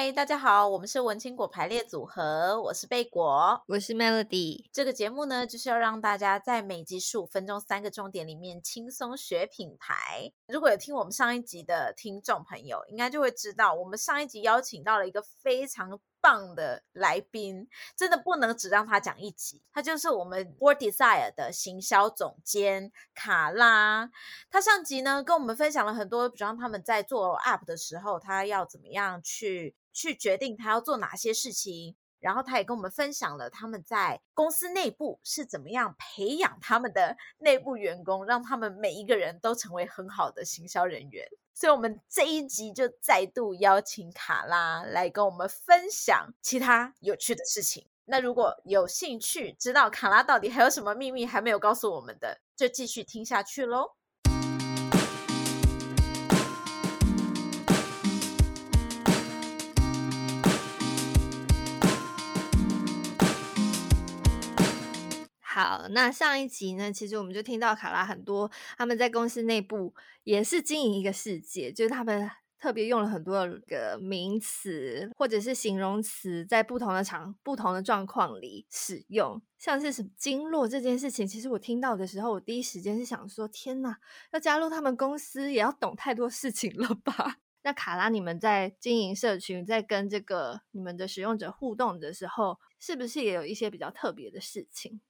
嗨，大家好，我们是文青果排列组合，我是贝果，我是 Melody。这个节目呢，就是要让大家在每集十五分钟三个重点里面轻松学品牌。如果有听我们上一集的听众朋友，应该就会知道，我们上一集邀请到了一个非常棒的来宾，真的不能只让他讲一集。他就是我们 Word Desire 的行销总监卡拉。他上集呢跟我们分享了很多，比方他们在做 App 的时候，他要怎么样去去决定他要做哪些事情。然后他也跟我们分享了他们在公司内部是怎么样培养他们的内部员工，让他们每一个人都成为很好的行销人员。所以，我们这一集就再度邀请卡拉来跟我们分享其他有趣的事情。那如果有兴趣知道卡拉到底还有什么秘密还没有告诉我们的，就继续听下去喽。好，那上一集呢，其实我们就听到卡拉很多他们在公司内部也是经营一个世界，就是他们特别用了很多个名词或者是形容词，在不同的场、不同的状况里使用，像是什么经络这件事情，其实我听到的时候，我第一时间是想说：天哪，要加入他们公司也要懂太多事情了吧？那卡拉，你们在经营社群，在跟这个你们的使用者互动的时候，是不是也有一些比较特别的事情？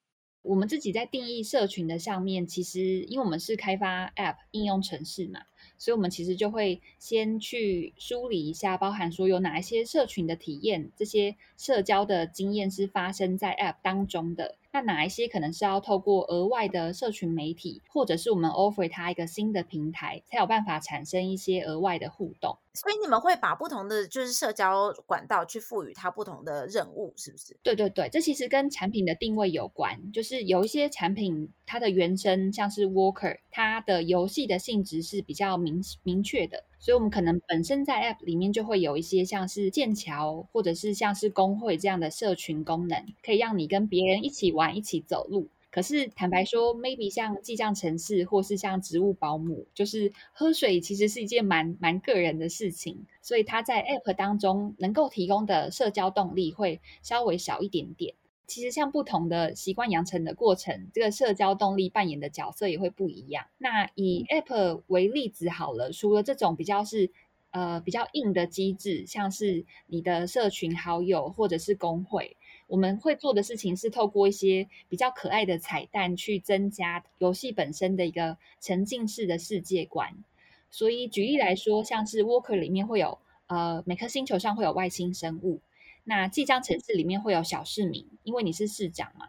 我们自己在定义社群的上面，其实因为我们是开发 App 应用程式嘛，所以我们其实就会先去梳理一下，包含说有哪一些社群的体验，这些社交的经验是发生在 App 当中的。那哪一些可能是要透过额外的社群媒体，或者是我们 offer 它一个新的平台，才有办法产生一些额外的互动。所以你们会把不同的就是社交管道去赋予它不同的任务，是不是？对对对，这其实跟产品的定位有关。就是有一些产品，它的原生像是 Worker，它的游戏的性质是比较明明确的。所以，我们可能本身在 App 里面就会有一些像是剑桥，或者是像是工会这样的社群功能，可以让你跟别人一起玩、一起走路。可是，坦白说，maybe 像记账城市，或是像植物保姆，就是喝水，其实是一件蛮蛮个人的事情。所以，它在 App 当中能够提供的社交动力会稍微少一点点。其实像不同的习惯养成的过程，这个社交动力扮演的角色也会不一样。那以 App 为例子好了，除了这种比较是呃比较硬的机制，像是你的社群好友或者是工会，我们会做的事情是透过一些比较可爱的彩蛋去增加游戏本身的一个沉浸式的世界观。所以举例来说，像是 Worker 里面会有呃每颗星球上会有外星生物。那记账城市里面会有小市民，因为你是市长嘛，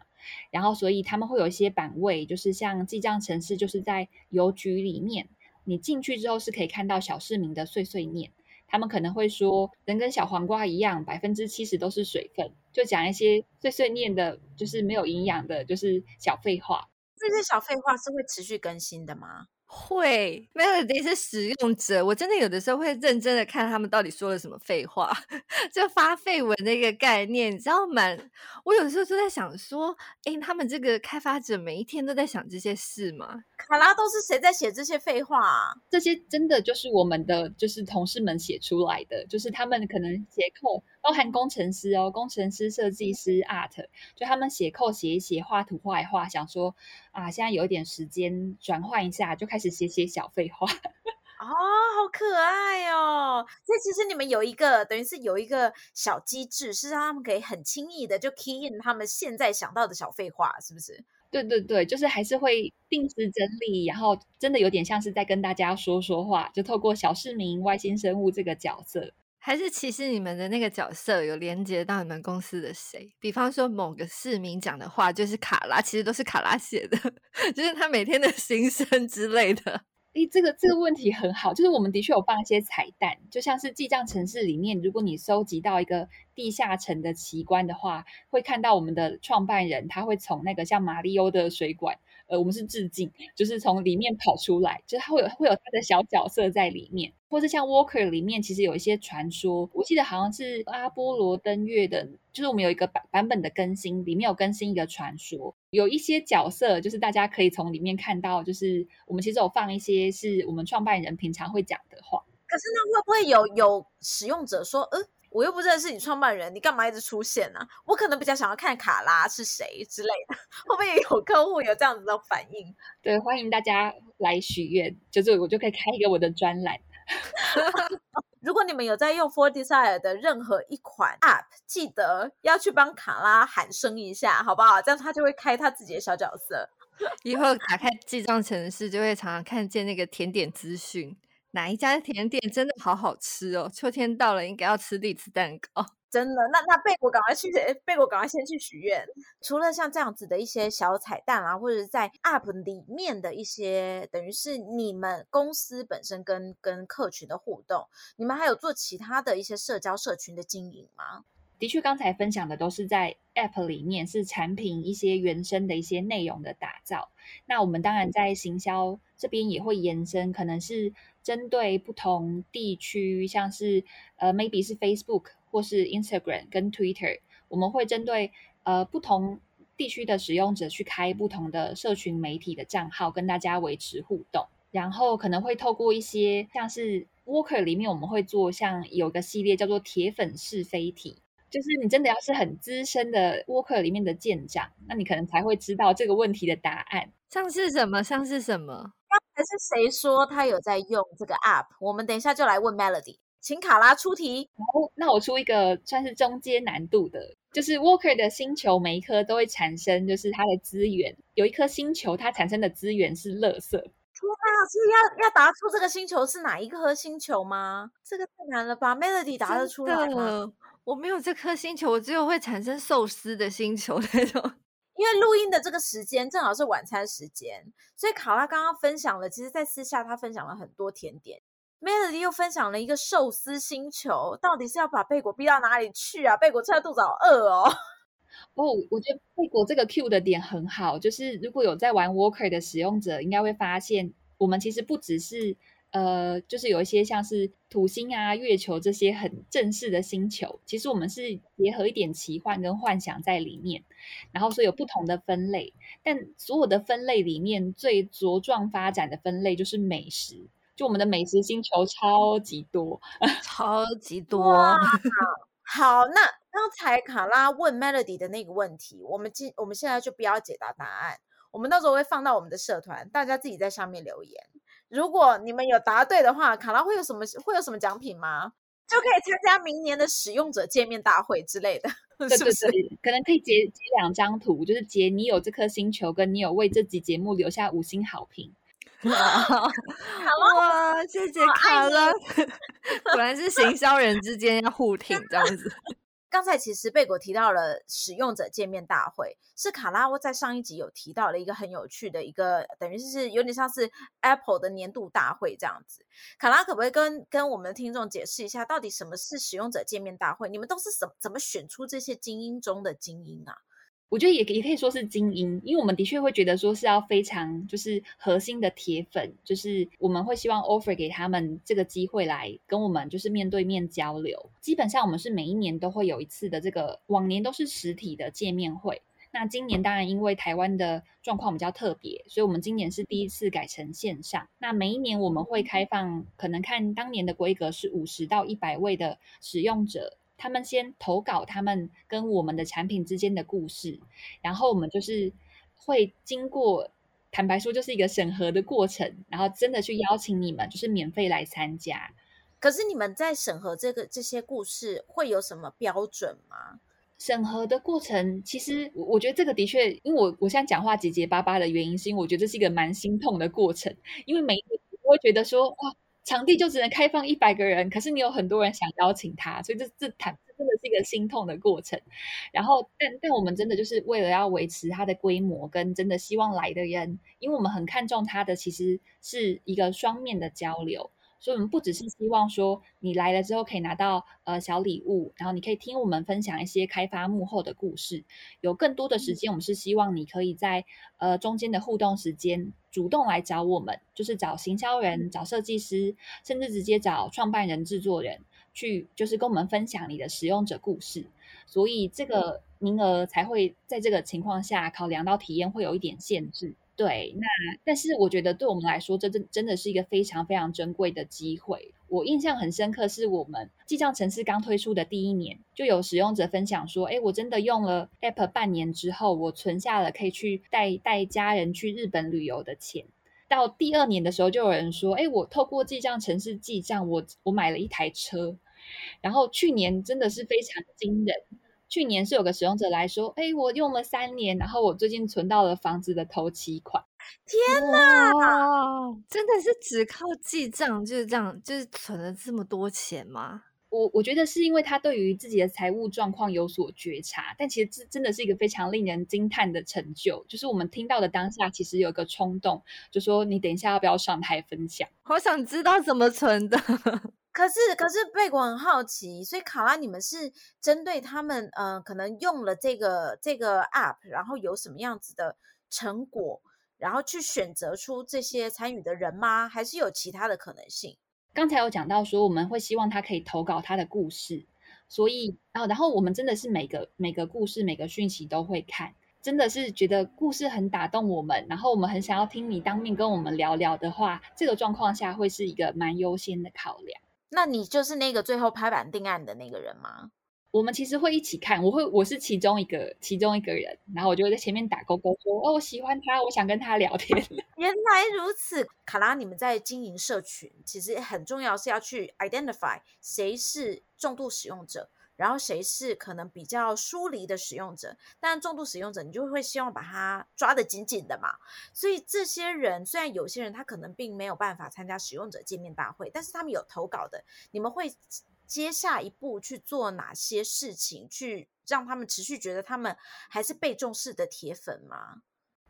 然后所以他们会有一些版位，就是像记账城市，就是在邮局里面，你进去之后是可以看到小市民的碎碎念，他们可能会说人跟小黄瓜一样，百分之七十都是水分，就讲一些碎碎念的，就是没有营养的，就是小废话。这些小废话是会持续更新的吗？会，Melody 是使用者，我真的有的时候会认真的看他们到底说了什么废话，就发废文的一个概念，你知道吗？我有的时候就在想说，哎，他们这个开发者每一天都在想这些事吗？卡拉都是谁在写这些废话啊？这些真的就是我们的，就是同事们写出来的，就是他们可能写扣，包含工程师哦，工程师、设计师、Art，就他们写扣写一写，画图画一画，想说啊，现在有一点时间转换一下，就开始写写小废话。哦，好可爱哦！所以其实你们有一个，等于是有一个小机制，是让他们可以很轻易的就 key in 他们现在想到的小废话，是不是？对对对，就是还是会定时整理，然后真的有点像是在跟大家说说话，就透过小市民、外星生物这个角色，还是其实你们的那个角色有连接到你们公司的谁？比方说某个市民讲的话，就是卡拉，其实都是卡拉写的，就是他每天的心声之类的。诶，这个这个问题很好，就是我们的确有放一些彩蛋，就像是记账城市里面，如果你收集到一个地下城的奇观的话，会看到我们的创办人，他会从那个像马里欧的水管，呃，我们是致敬，就是从里面跑出来，就是它会有会有它的小角色在里面。或是像 Walker 里面，其实有一些传说，我记得好像是阿波罗登月的，就是我们有一个版版本的更新，里面有更新一个传说，有一些角色，就是大家可以从里面看到，就是我们其实有放一些是我们创办人平常会讲的话。可是呢，会不会有有使用者说，呃，我又不认识你创办人，你干嘛一直出现呢、啊？我可能比较想要看卡拉是谁之类的。会不会有客户有这样子的反应？对，欢迎大家来许愿，就是我就可以开一个我的专栏。如果你们有在用 For Desire 的任何一款 App，记得要去帮卡拉喊声一下，好不好？这样他就会开他自己的小角色。以后打开记账程式，就会常常看见那个甜点资讯。哪一家甜点真的好好吃哦！秋天到了，应该要吃栗子蛋糕。真的，那那贝果赶快去，贝果赶快先去许愿。除了像这样子的一些小彩蛋啊，或者在 App 里面的一些，等于是你们公司本身跟跟客群的互动，你们还有做其他的一些社交社群的经营吗？的确，刚才分享的都是在 App 里面，是产品一些原生的一些内容的打造。那我们当然在行销这边也会延伸，可能是。针对不同地区，像是呃，maybe 是 Facebook 或是 Instagram 跟 Twitter，我们会针对呃不同地区的使用者去开不同的社群媒体的账号，跟大家维持互动。然后可能会透过一些像是 Worker 里面，我们会做像有个系列叫做铁粉是非题，就是你真的要是很资深的 Worker 里面的舰长，那你可能才会知道这个问题的答案。像是什么？像是什么？刚才是谁说他有在用这个 app？我们等一下就来问 Melody，请卡拉出题。好，那我出一个算是中阶难度的，就是 Worker 的星球每一颗都会产生，就是它的资源。有一颗星球，它产生的资源是垃圾。天哪，是要要答出这个星球是哪一颗星球吗？这个太难了吧？Melody 答得出来吗？我没有这颗星球，我只有会产生寿司的星球那种。因为录音的这个时间正好是晚餐时间，所以卡拉刚刚分享了，其实在私下他分享了很多甜点，Melody 又分享了一个寿司星球，到底是要把贝果逼到哪里去啊？贝果现在肚子好饿哦。哦，我觉得贝果这个 Q 的点很好，就是如果有在玩 Worker 的使用者，应该会发现，我们其实不只是。呃，就是有一些像是土星啊、月球这些很正式的星球，其实我们是结合一点奇幻跟幻想在里面，然后所以有不同的分类，但所有的分类里面最茁壮发展的分类就是美食，就我们的美食星球超级多，超级多。好，那刚才卡拉问 Melody 的那个问题，我们今我们现在就不要解答答案，我们到时候会放到我们的社团，大家自己在上面留言。如果你们有答对的话，卡拉会有什么会有什么奖品吗？就可以参加明年的使用者见面大会之类的，是不是？可能可以截截两张图，就是截你有这颗星球，跟你有为这集节目留下五星好评。好哇，谢谢卡拉，果然是行销人之间要互挺这样子。刚才其实贝果提到了使用者见面大会，是卡拉我在上一集有提到了一个很有趣的一个，等于是有点像是 Apple 的年度大会这样子。卡拉可不可以跟跟我们的听众解释一下，到底什么是使用者见面大会？你们都是怎怎么选出这些精英中的精英啊？我觉得也也可以说是精英，因为我们的确会觉得说是要非常就是核心的铁粉，就是我们会希望 offer 给他们这个机会来跟我们就是面对面交流。基本上我们是每一年都会有一次的这个，往年都是实体的见面会。那今年当然因为台湾的状况比较特别，所以我们今年是第一次改成线上。那每一年我们会开放，可能看当年的规格是五十到一百位的使用者。他们先投稿他们跟我们的产品之间的故事，然后我们就是会经过，坦白说就是一个审核的过程，然后真的去邀请你们，就是免费来参加。可是你们在审核这个这些故事会有什么标准吗？审核的过程，其实我我觉得这个的确，因为我我现在讲话结结巴巴的原因，是因为我觉得这是一个蛮心痛的过程，因为每一个我会觉得说哇。场地就只能开放一百个人，可是你有很多人想邀请他，所以这这谈真的是一个心痛的过程。然后，但但我们真的就是为了要维持它的规模，跟真的希望来的人，因为我们很看重它的，其实是一个双面的交流。所以，我们不只是希望说你来了之后可以拿到呃小礼物，然后你可以听我们分享一些开发幕后的故事。有更多的时间，我们是希望你可以在呃中间的互动时间主动来找我们，就是找行销人、找设计师，甚至直接找创办人、制作人去，就是跟我们分享你的使用者故事。所以，这个名额才会在这个情况下考量到体验会有一点限制。对，那但是我觉得对我们来说，这真真的是一个非常非常珍贵的机会。我印象很深刻，是我们记账程式刚推出的第一年，就有使用者分享说：“哎，我真的用了 App 半年之后，我存下了可以去带带家人去日本旅游的钱。”到第二年的时候，就有人说：“哎，我透过记账程式记账，我我买了一台车。”然后去年真的是非常惊人。去年是有个使用者来说，哎，我用了三年，然后我最近存到了房子的头期款。天哪，真的是只靠记账就是这样，就是存了这么多钱吗？我我觉得是因为他对于自己的财务状况有所觉察，但其实这真的是一个非常令人惊叹的成就。就是我们听到的当下，其实有个冲动，就说你等一下要不要上台分享？好想知道怎么存的。可是，可是贝果很好奇，所以卡拉，你们是针对他们，呃，可能用了这个这个 app，然后有什么样子的成果，然后去选择出这些参与的人吗？还是有其他的可能性？刚才有讲到说，我们会希望他可以投稿他的故事，所以，然后，然后我们真的是每个每个故事、每个讯息都会看，真的是觉得故事很打动我们，然后我们很想要听你当面跟我们聊聊的话，这个状况下会是一个蛮优先的考量。那你就是那个最后拍板定案的那个人吗？我们其实会一起看，我会我是其中一个其中一个人，然后我就会在前面打勾勾说哦，我喜欢他，我想跟他聊天。原来如此，卡拉，你们在经营社群，其实很重要是要去 identify 谁是重度使用者。然后谁是可能比较疏离的使用者，但重度使用者你就会希望把他抓得紧紧的嘛。所以这些人虽然有些人他可能并没有办法参加使用者见面大会，但是他们有投稿的，你们会接下一步去做哪些事情，去让他们持续觉得他们还是被重视的铁粉吗？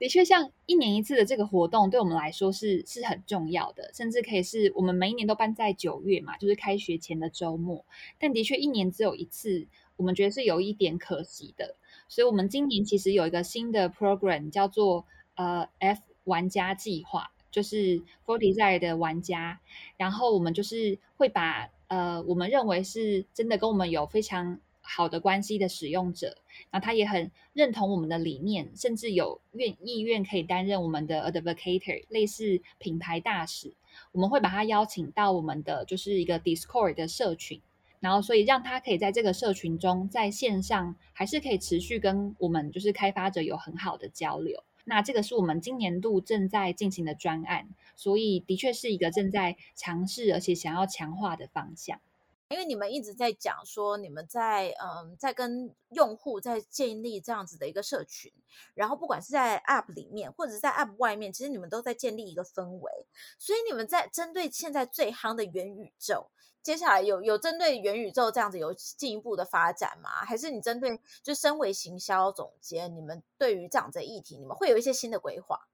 的确，像一年一次的这个活动，对我们来说是是很重要的，甚至可以是我们每一年都办在九月嘛，就是开学前的周末。但的确，一年只有一次，我们觉得是有一点可惜的。所以，我们今年其实有一个新的 program，叫做呃 F 玩家计划，就是 Forty s i d e 的玩家。然后，我们就是会把呃我们认为是真的跟我们有非常好的关系的使用者，那他也很认同我们的理念，甚至有愿意愿可以担任我们的 advocate，类似品牌大使。我们会把他邀请到我们的就是一个 Discord 的社群，然后所以让他可以在这个社群中，在线上还是可以持续跟我们就是开发者有很好的交流。那这个是我们今年度正在进行的专案，所以的确是一个正在尝试而且想要强化的方向。因为你们一直在讲说，你们在嗯，在跟用户在建立这样子的一个社群，然后不管是在 App 里面或者是在 App 外面，其实你们都在建立一个氛围。所以你们在针对现在最夯的元宇宙，接下来有有针对元宇宙这样子有进一步的发展吗？还是你针对就身为行销总监，你们对于这样子的议题，你们会有一些新的规划？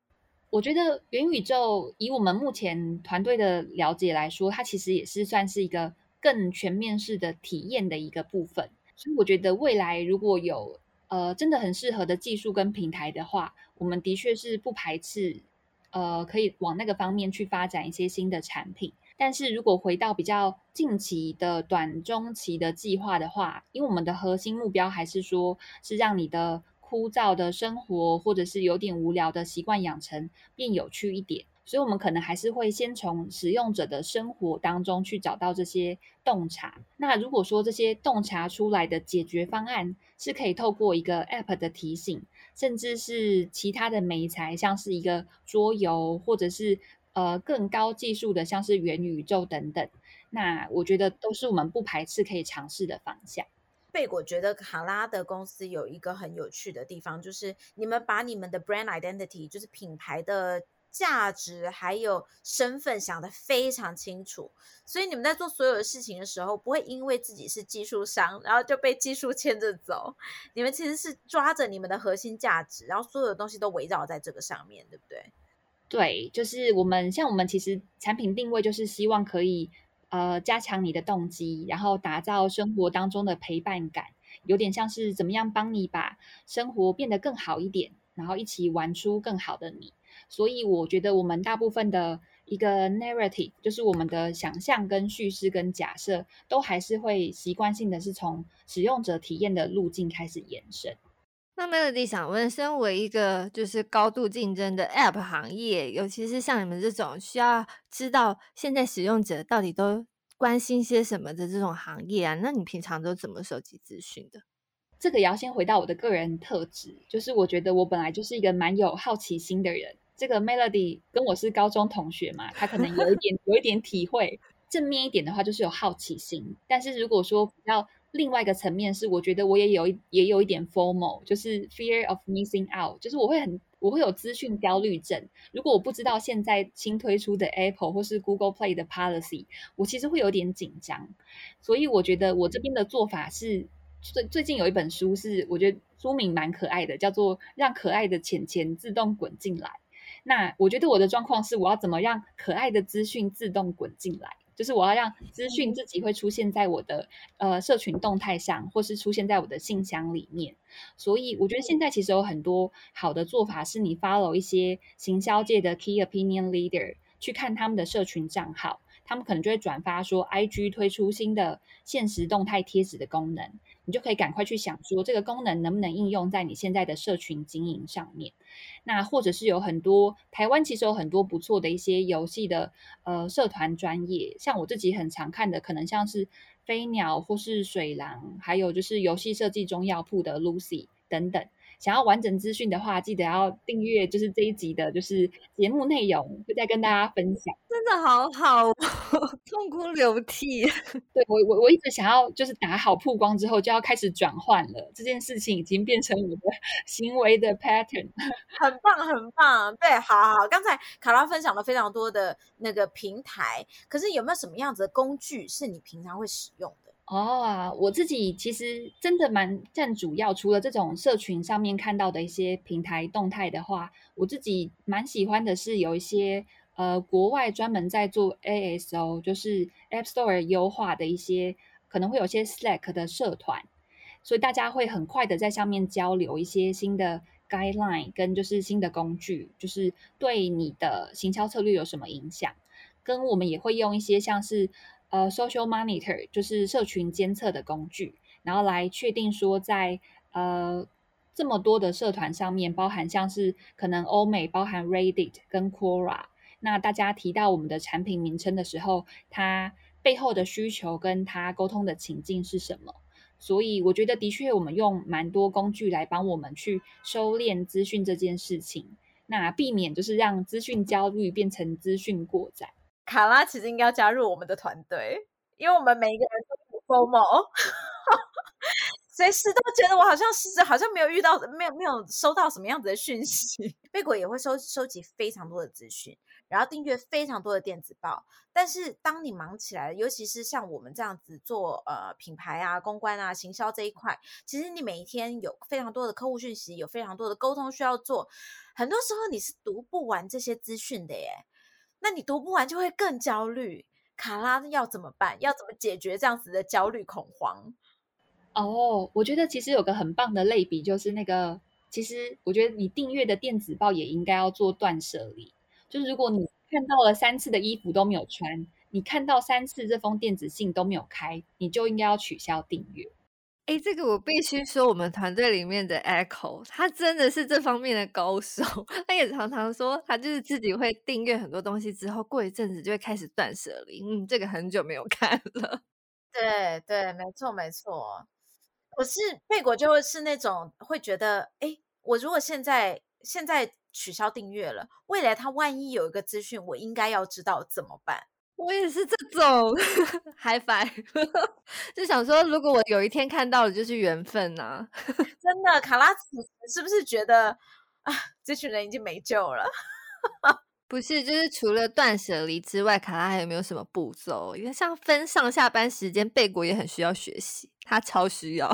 我觉得元宇宙以我们目前团队的了解来说，它其实也是算是一个。更全面式的体验的一个部分，所以我觉得未来如果有呃真的很适合的技术跟平台的话，我们的确是不排斥呃可以往那个方面去发展一些新的产品。但是如果回到比较近期的短中期的计划的话，因为我们的核心目标还是说是让你的枯燥的生活或者是有点无聊的习惯养成变有趣一点。所以，我们可能还是会先从使用者的生活当中去找到这些洞察。那如果说这些洞察出来的解决方案是可以透过一个 App 的提醒，甚至是其他的媒材，像是一个桌游，或者是呃更高技术的，像是元宇宙等等，那我觉得都是我们不排斥可以尝试的方向。贝果觉得卡拉的公司有一个很有趣的地方，就是你们把你们的 Brand Identity，就是品牌的。价值还有身份想得非常清楚，所以你们在做所有的事情的时候，不会因为自己是技术商，然后就被技术牵着走。你们其实是抓着你们的核心价值，然后所有的东西都围绕在这个上面，对不对？对，就是我们像我们其实产品定位就是希望可以呃加强你的动机，然后打造生活当中的陪伴感，有点像是怎么样帮你把生活变得更好一点，然后一起玩出更好的你。所以我觉得我们大部分的一个 narrative，就是我们的想象跟叙事跟假设，都还是会习惯性的是从使用者体验的路径开始延伸。那 Melody 想问，身为一个就是高度竞争的 App 行业，尤其是像你们这种需要知道现在使用者到底都关心些什么的这种行业啊？那你平常都怎么收集资讯的？这个也要先回到我的个人特质，就是我觉得我本来就是一个蛮有好奇心的人。这个 Melody 跟我是高中同学嘛，他可能有一点 有一点体会。正面一点的话，就是有好奇心。但是如果说比较另外一个层面是，我觉得我也有一也有一点 formal，就是 Fear of Missing Out，就是我会很我会有资讯焦虑症。如果我不知道现在新推出的 Apple 或是 Google Play 的 Policy，我其实会有点紧张。所以我觉得我这边的做法是。最最近有一本书是我觉得书名蛮可爱的，叫做《让可爱的钱钱自动滚进来》。那我觉得我的状况是，我要怎么让可爱的资讯自动滚进来？就是我要让资讯自己会出现在我的呃社群动态上，或是出现在我的信箱里面。所以我觉得现在其实有很多好的做法，是你 follow 一些行销界的 key opinion leader，去看他们的社群账号，他们可能就会转发说 IG 推出新的限时动态贴纸的功能。你就可以赶快去想说，这个功能能不能应用在你现在的社群经营上面？那或者是有很多台湾其实有很多不错的一些游戏的呃社团专业，像我自己很常看的，可能像是飞鸟或是水狼，还有就是游戏设计中药铺的 Lucy 等等。想要完整资讯的话，记得要订阅，就是这一集的，就是节目内容会再跟大家分享。真的好好，痛哭流涕。对，我我我一直想要，就是打好曝光之后就要开始转换了。这件事情已经变成我的 行为的 pattern。很棒，很棒。对，好好好。刚才卡拉分享了非常多的那个平台，可是有没有什么样子的工具是你平常会使用的？哦啊我自己其实真的蛮占主要。除了这种社群上面看到的一些平台动态的话，我自己蛮喜欢的是有一些呃国外专门在做 ASO，就是 App Store 优化的一些，可能会有些 Slack 的社团，所以大家会很快的在上面交流一些新的 guideline 跟就是新的工具，就是对你的行销策略有什么影响。跟我们也会用一些像是。呃，Social Monitor 就是社群监测的工具，然后来确定说在呃这么多的社团上面，包含像是可能欧美包含 Reddit 跟 Quora，那大家提到我们的产品名称的时候，它背后的需求跟它沟通的情境是什么？所以我觉得的确，我们用蛮多工具来帮我们去收敛资讯这件事情，那避免就是让资讯焦虑变成资讯过载。卡拉其实应该要加入我们的团队，因为我们每一个人都有 FOMO，随时都觉得我好像是好像没有遇到，没有没有收到什么样子的讯息。贝果也会收收集非常多的资讯，然后订阅非常多的电子报。但是当你忙起来，尤其是像我们这样子做呃品牌啊、公关啊、行销这一块，其实你每一天有非常多的客户讯息，有非常多的沟通需要做，很多时候你是读不完这些资讯的耶。那你读不完就会更焦虑，卡拉要怎么办？要怎么解决这样子的焦虑恐慌？哦我觉得其实有个很棒的类比，就是那个，其实我觉得你订阅的电子报也应该要做断舍离。就是如果你看到了三次的衣服都没有穿，你看到三次这封电子信都没有开，你就应该要取消订阅。哎，这个我必须说，我们团队里面的 Echo，他真的是这方面的高手。他也常常说，他就是自己会订阅很多东西，之后过一阵子就会开始断舍离。嗯，这个很久没有 看了。对对，没错没错。我是贝果就是那种会觉得，哎，我如果现在现在取消订阅了，未来他万一有一个资讯，我应该要知道怎么办？我也是这种，High five，就想说，如果我有一天看到了，就是缘分呐、啊。真的，卡拉斯是不是觉得啊，这群人已经没救了？不是，就是除了断舍离之外，卡拉还有没有什么步骤？因为像分上下班时间，贝果也很需要学习，他超需要，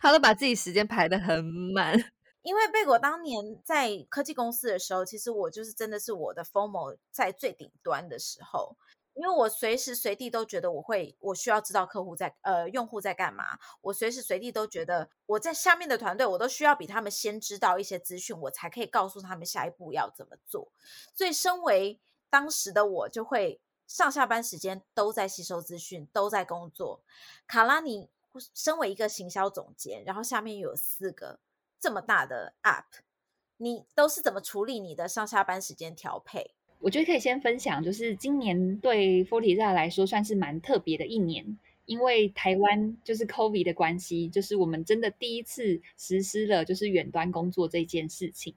他都把自己时间排得很满。因为贝果当年在科技公司的时候，其实我就是真的是我的 FOMO 在最顶端的时候。因为我随时随地都觉得我会，我需要知道客户在呃用户在干嘛。我随时随地都觉得我在下面的团队，我都需要比他们先知道一些资讯，我才可以告诉他们下一步要怎么做。所以，身为当时的我，就会上下班时间都在吸收资讯，都在工作。卡拉，你身为一个行销总监，然后下面有四个这么大的 app，你都是怎么处理你的上下班时间调配？我觉得可以先分享，就是今年对 Fortisite 来说算是蛮特别的一年，因为台湾就是 COVID 的关系，就是我们真的第一次实施了就是远端工作这件事情，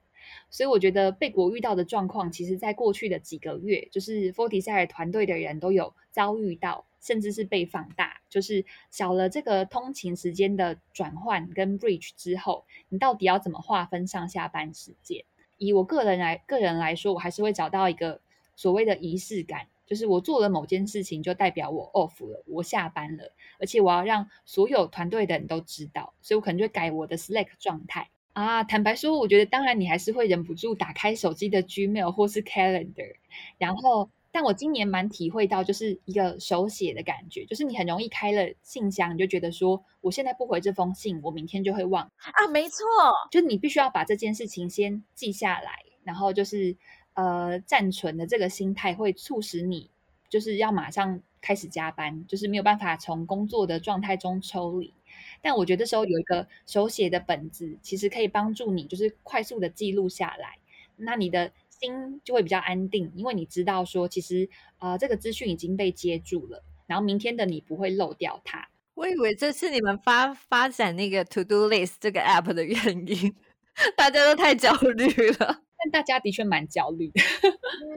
所以我觉得贝国遇到的状况，其实在过去的几个月，就是 Fortisite 团队的人都有遭遇到，甚至是被放大，就是少了这个通勤时间的转换跟 bridge 之后，你到底要怎么划分上下班时间？以我个人来个人来说，我还是会找到一个所谓的仪式感，就是我做了某件事情，就代表我 off 了，我下班了，而且我要让所有团队的人都知道，所以我可能就会改我的 Slack 状态啊。坦白说，我觉得当然你还是会忍不住打开手机的 Gmail 或是 Calendar，然后。但我今年蛮体会到，就是一个手写的感觉，就是你很容易开了信箱，你就觉得说，我现在不回这封信，我明天就会忘啊，没错，就是你必须要把这件事情先记下来，然后就是呃暂存的这个心态会促使你，就是要马上开始加班，就是没有办法从工作的状态中抽离。但我觉得这时候有一个手写的本子，其实可以帮助你，就是快速的记录下来，那你的。心就会比较安定，因为你知道说，其实啊、这个资讯已经被接住了，然后明天的你不会漏掉它。我以为这是你们发发展那个 To Do List 这个 App 的原因，大家都太焦虑了。但大家的确蛮焦虑的。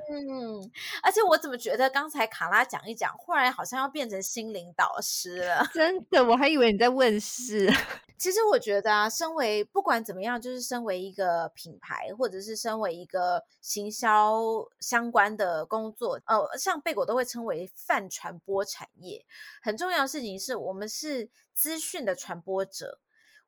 嗯，而且我怎么觉得刚才卡拉讲一讲，忽然好像要变成心灵导师了？真的，我还以为你在问事。其实我觉得啊，身为不管怎么样，就是身为一个品牌，或者是身为一个行销相关的工作，呃，像贝果都会称为泛传播产业。很重要的事情是我们是资讯的传播者，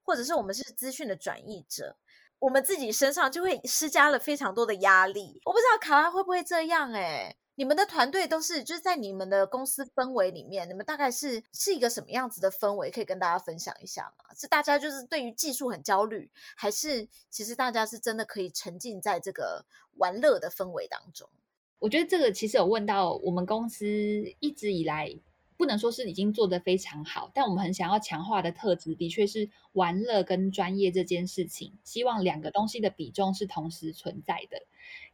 或者是我们是资讯的转译者，我们自己身上就会施加了非常多的压力。我不知道卡拉会不会这样诶？你们的团队都是就是在你们的公司氛围里面，你们大概是是一个什么样子的氛围？可以跟大家分享一下吗？是大家就是对于技术很焦虑，还是其实大家是真的可以沉浸在这个玩乐的氛围当中？我觉得这个其实有问到我们公司一直以来。不能说是已经做得非常好，但我们很想要强化的特质，的确是玩乐跟专业这件事情。希望两个东西的比重是同时存在的，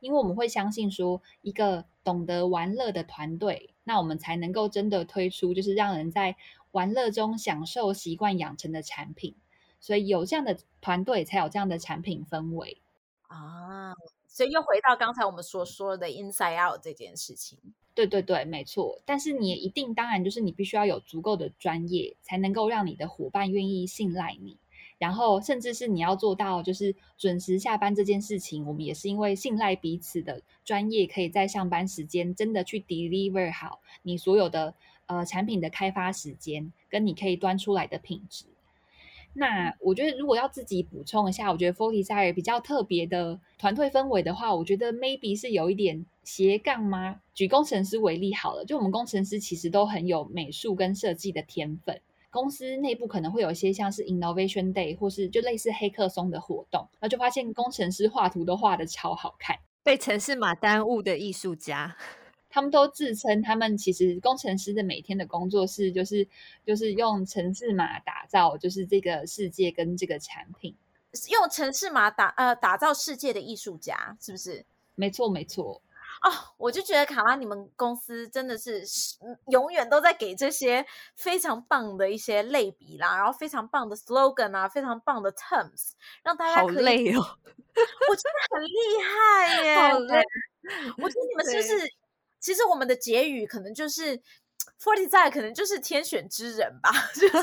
因为我们会相信说，一个懂得玩乐的团队，那我们才能够真的推出，就是让人在玩乐中享受习惯养成的产品。所以有这样的团队，才有这样的产品氛围啊。所以又回到刚才我们所说的 inside out 这件事情。对对对，没错。但是你一定，当然就是你必须要有足够的专业，才能够让你的伙伴愿意信赖你。然后，甚至是你要做到就是准时下班这件事情，我们也是因为信赖彼此的专业，可以在上班时间真的去 deliver 好你所有的呃产品的开发时间，跟你可以端出来的品质。那我觉得，如果要自己补充一下，我觉得 Fortisite 比较特别的团队氛围的话，我觉得 maybe 是有一点斜杠吗？举工程师为例好了，就我们工程师其实都很有美术跟设计的天分，公司内部可能会有一些像是 Innovation Day 或是就类似黑客松的活动，那就发现工程师画图都画得超好看，被程式码耽误的艺术家。他们都自称，他们其实工程师的每天的工作是，就是就是用程式码打造，就是这个世界跟这个产品，用程式码打呃打造世界的艺术家，是不是？没错，没错。哦，我就觉得卡拉，你们公司真的是永远都在给这些非常棒的一些类比啦，然后非常棒的 slogan 啊，非常棒的 terms，让大家。好累哦，我真的很厉害耶！好累。我觉得你们是不是？其实我们的结语可能就是 Fortisite 可能就是天选之人吧，就是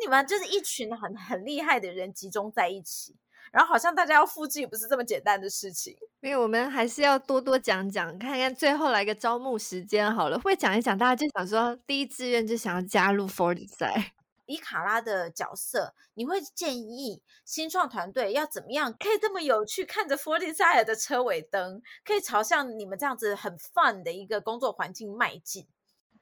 你们就是一群很很厉害的人集中在一起，然后好像大家要复制也不是这么简单的事情。因为我们还是要多多讲讲，看看最后来个招募时间好了，会讲一讲，大家就想说第一志愿就想要加入 Fortisite。以卡拉的角色，你会建议新创团队要怎么样可以这么有趣，看着 Fortisite 的车尾灯，可以朝向你们这样子很 fun 的一个工作环境迈进？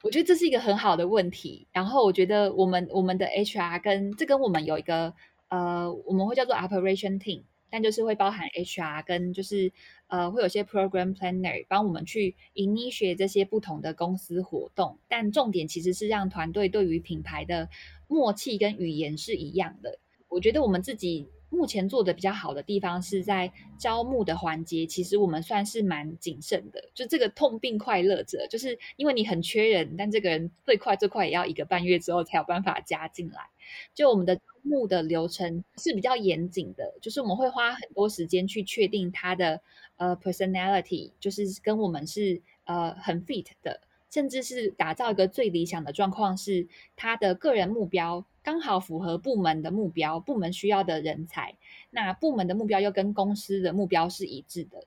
我觉得这是一个很好的问题。然后我觉得我们我们的 HR 跟这跟我们有一个呃，我们会叫做 Operation Team，但就是会包含 HR 跟就是呃，会有些 Program Planner 帮我们去 initiate 这些不同的公司活动。但重点其实是让团队对于品牌的默契跟语言是一样的。我觉得我们自己目前做的比较好的地方是在招募的环节，其实我们算是蛮谨慎的。就这个痛并快乐着，就是因为你很缺人，但这个人最快最快也要一个半月之后才有办法加进来。就我们的招募的流程是比较严谨的，就是我们会花很多时间去确定他的呃 personality，就是跟我们是呃很 fit 的，甚至是打造一个最理想的状况是他的个人目标。刚好符合部门的目标，部门需要的人才，那部门的目标又跟公司的目标是一致的。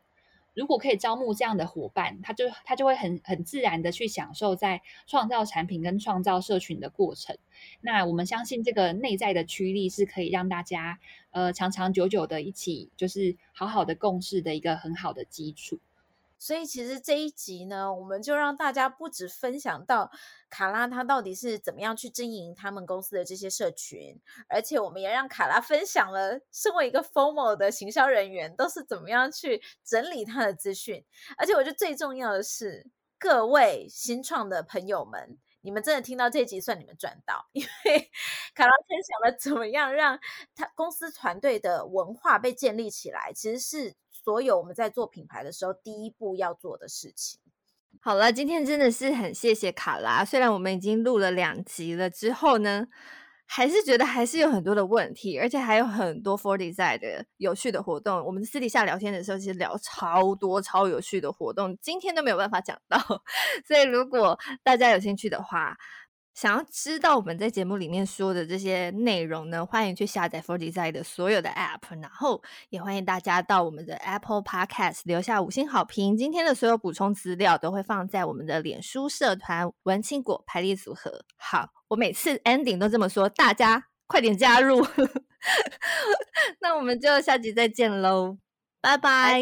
如果可以招募这样的伙伴，他就他就会很很自然的去享受在创造产品跟创造社群的过程。那我们相信这个内在的驱力是可以让大家呃长长久久的一起就是好好的共事的一个很好的基础。所以其实这一集呢，我们就让大家不止分享到卡拉他到底是怎么样去经营他们公司的这些社群，而且我们也让卡拉分享了身为一个 FORMO 的行销人员都是怎么样去整理他的资讯。而且我觉得最重要的是，各位新创的朋友们，你们真的听到这集算你们赚到，因为 卡拉分享了怎么样让他公司团队的文化被建立起来，其实是。所有我们在做品牌的时候，第一步要做的事情。好了，今天真的是很谢谢卡拉。虽然我们已经录了两集了，之后呢，还是觉得还是有很多的问题，而且还有很多 For Design 的有趣的活动。我们私底下聊天的时候，其实聊超多超有趣的活动，今天都没有办法讲到。所以如果大家有兴趣的话，想要知道我们在节目里面说的这些内容呢，欢迎去下载 For Design 的所有的 App，然后也欢迎大家到我们的 Apple Podcast 留下五星好评。今天的所有补充资料都会放在我们的脸书社团“文青果排列组合”。好，我每次 ending 都这么说，大家快点加入。那我们就下集再见喽，拜拜。